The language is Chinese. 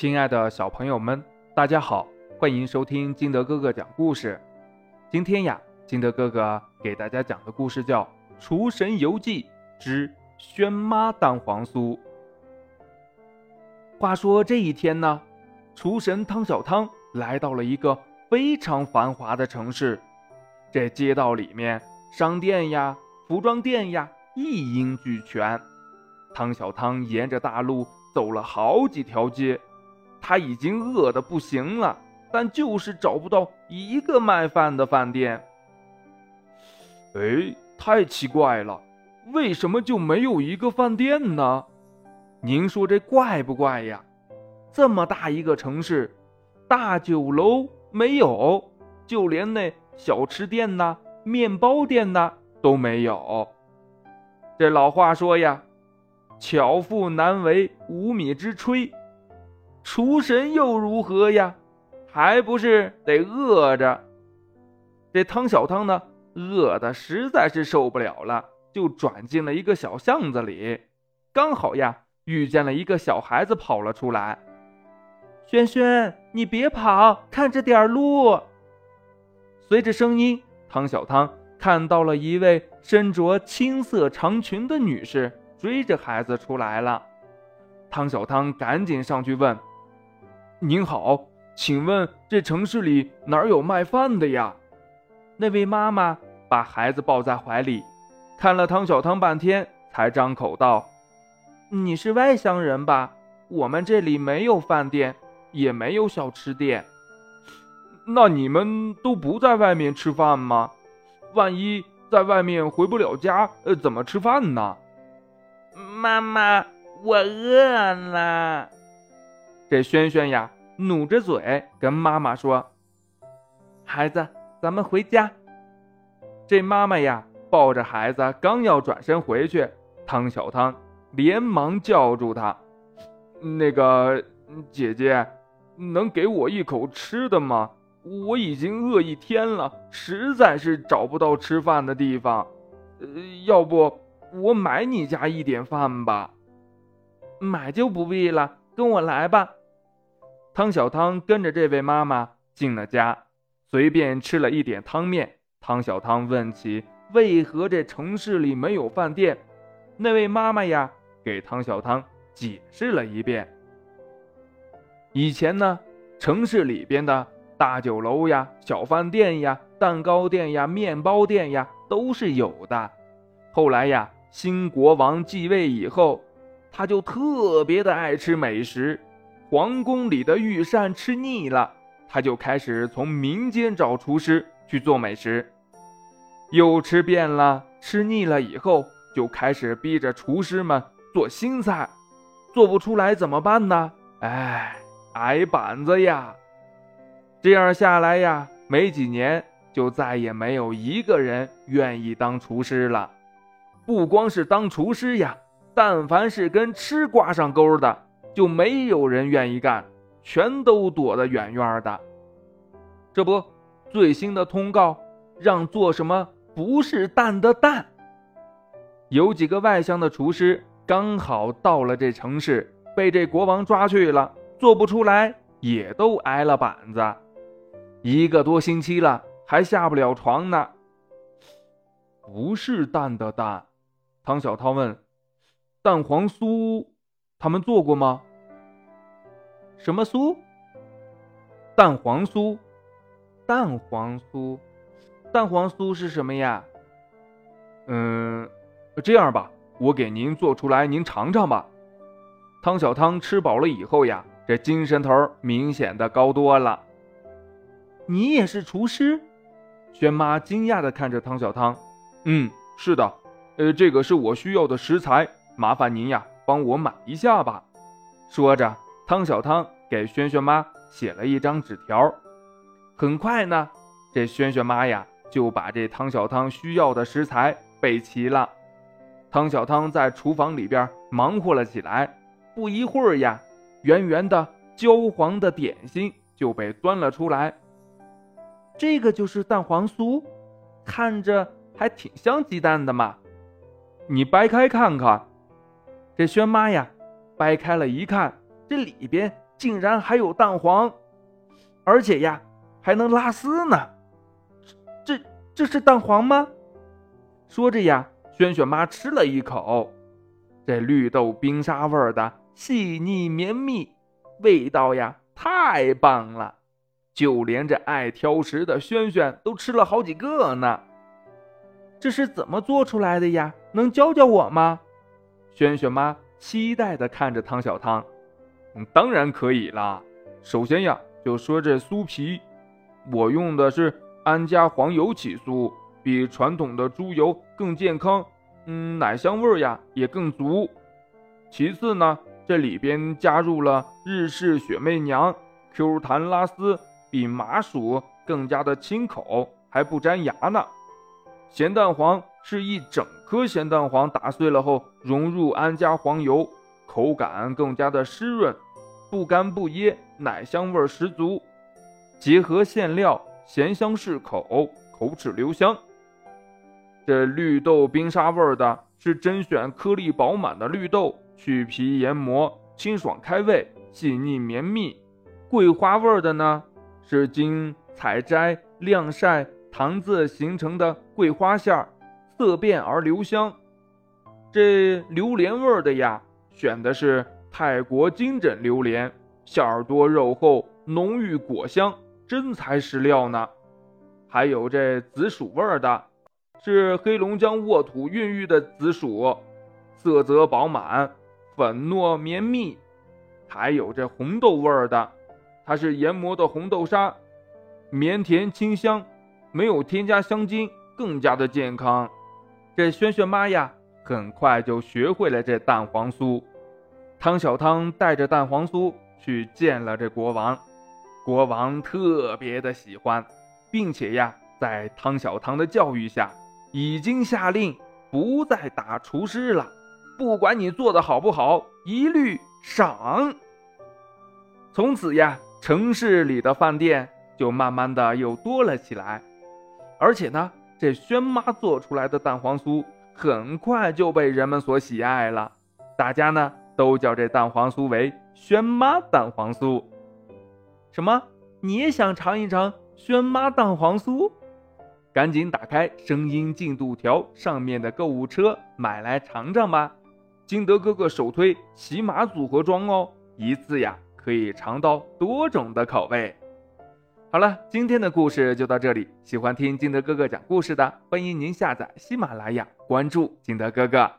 亲爱的小朋友们，大家好，欢迎收听金德哥哥讲故事。今天呀，金德哥哥给大家讲的故事叫《厨神游记之轩妈蛋黄酥》。话说这一天呢，厨神汤小汤来到了一个非常繁华的城市，这街道里面商店呀、服装店呀一应俱全。汤小汤沿着大路走了好几条街。他已经饿得不行了，但就是找不到一个卖饭的饭店。哎，太奇怪了，为什么就没有一个饭店呢？您说这怪不怪呀？这么大一个城市，大酒楼没有，就连那小吃店呐、面包店呐都没有。这老话说呀，“巧妇难为无米之炊。”厨神又如何呀？还不是得饿着。这汤小汤呢，饿的实在是受不了了，就转进了一个小巷子里。刚好呀，遇见了一个小孩子跑了出来。轩轩，你别跑，看着点路。随着声音，汤小汤看到了一位身着青色长裙的女士追着孩子出来了。汤小汤赶紧上去问。您好，请问这城市里哪儿有卖饭的呀？那位妈妈把孩子抱在怀里，看了汤小汤半天，才张口道：“你是外乡人吧？我们这里没有饭店，也没有小吃店。那你们都不在外面吃饭吗？万一在外面回不了家，呃，怎么吃饭呢？”妈妈，我饿了。这轩轩呀，努着嘴跟妈妈说：“孩子，咱们回家。”这妈妈呀，抱着孩子刚要转身回去，汤小汤连忙叫住他：“那个姐姐，能给我一口吃的吗？我已经饿一天了，实在是找不到吃饭的地方。呃，要不我买你家一点饭吧？买就不必了，跟我来吧。”汤小汤跟着这位妈妈进了家，随便吃了一点汤面。汤小汤问起为何这城市里没有饭店，那位妈妈呀给汤小汤解释了一遍。以前呢，城市里边的大酒楼呀、小饭店呀、蛋糕店呀、面包店呀都是有的。后来呀，新国王继位以后，他就特别的爱吃美食。皇宫里的御膳吃腻了，他就开始从民间找厨师去做美食。又吃遍了，吃腻了以后，就开始逼着厨师们做新菜。做不出来怎么办呢？哎，挨板子呀！这样下来呀，没几年就再也没有一个人愿意当厨师了。不光是当厨师呀，但凡是跟吃挂上钩的。就没有人愿意干，全都躲得远远的。这不，最新的通告让做什么不是蛋的蛋。有几个外乡的厨师刚好到了这城市，被这国王抓去了，做不出来，也都挨了板子。一个多星期了，还下不了床呢。不是蛋的蛋，汤小涛问：“蛋黄酥，他们做过吗？”什么酥？蛋黄酥，蛋黄酥，蛋黄酥是什么呀？嗯，这样吧，我给您做出来，您尝尝吧。汤小汤吃饱了以后呀，这精神头明显的高多了。你也是厨师？轩妈惊讶的看着汤小汤。嗯，是的，呃，这个是我需要的食材，麻烦您呀，帮我买一下吧。说着。汤小汤给轩轩妈写了一张纸条，很快呢，这轩轩妈呀就把这汤小汤需要的食材备齐了。汤小汤在厨房里边忙活了起来，不一会儿呀，圆圆的焦黄的点心就被端了出来。这个就是蛋黄酥，看着还挺像鸡蛋的嘛。你掰开看看。这轩妈呀，掰开了一看。这里边竟然还有蛋黄，而且呀，还能拉丝呢。这这是蛋黄吗？说着呀，萱萱妈吃了一口，这绿豆冰沙味儿的细腻绵密，味道呀太棒了，就连这爱挑食的萱萱都吃了好几个呢。这是怎么做出来的呀？能教教我吗？萱萱妈期待的看着汤小汤。嗯，当然可以啦。首先呀，就说这酥皮，我用的是安佳黄油起酥，比传统的猪油更健康，嗯，奶香味呀也更足。其次呢，这里边加入了日式雪媚娘，Q 弹拉丝，比麻薯更加的清口，还不粘牙呢。咸蛋黄是一整颗咸蛋黄打碎了后融入安佳黄油，口感更加的湿润，不干不噎，奶香味十足。结合馅料，咸香适口，口齿留香。这绿豆冰沙味的是甄选颗粒饱满的绿豆，去皮研磨，清爽开胃，细腻绵密。桂花味的呢，是经采摘晾晒。糖渍形成的桂花馅儿，色变而留香。这榴莲味的呀，选的是泰国金枕榴莲，馅儿多肉厚，浓郁果香，真材实料呢。还有这紫薯味儿的，是黑龙江沃土孕育的紫薯，色泽饱满，粉糯绵密。还有这红豆味儿的，它是研磨的红豆沙，绵甜清香。没有添加香精，更加的健康。这萱萱妈呀，很快就学会了这蛋黄酥。汤小汤带着蛋黄酥去见了这国王，国王特别的喜欢，并且呀，在汤小汤的教育下，已经下令不再打厨师了，不管你做的好不好，一律赏。从此呀，城市里的饭店就慢慢的又多了起来。而且呢，这轩妈做出来的蛋黄酥很快就被人们所喜爱了，大家呢都叫这蛋黄酥为轩妈蛋黄酥。什么？你也想尝一尝轩妈蛋黄酥？赶紧打开声音进度条上面的购物车，买来尝尝吧！金德哥哥首推骑马组合装哦，一次呀可以尝到多种的口味。好了，今天的故事就到这里。喜欢听金德哥哥讲故事的，欢迎您下载喜马拉雅，关注金德哥哥。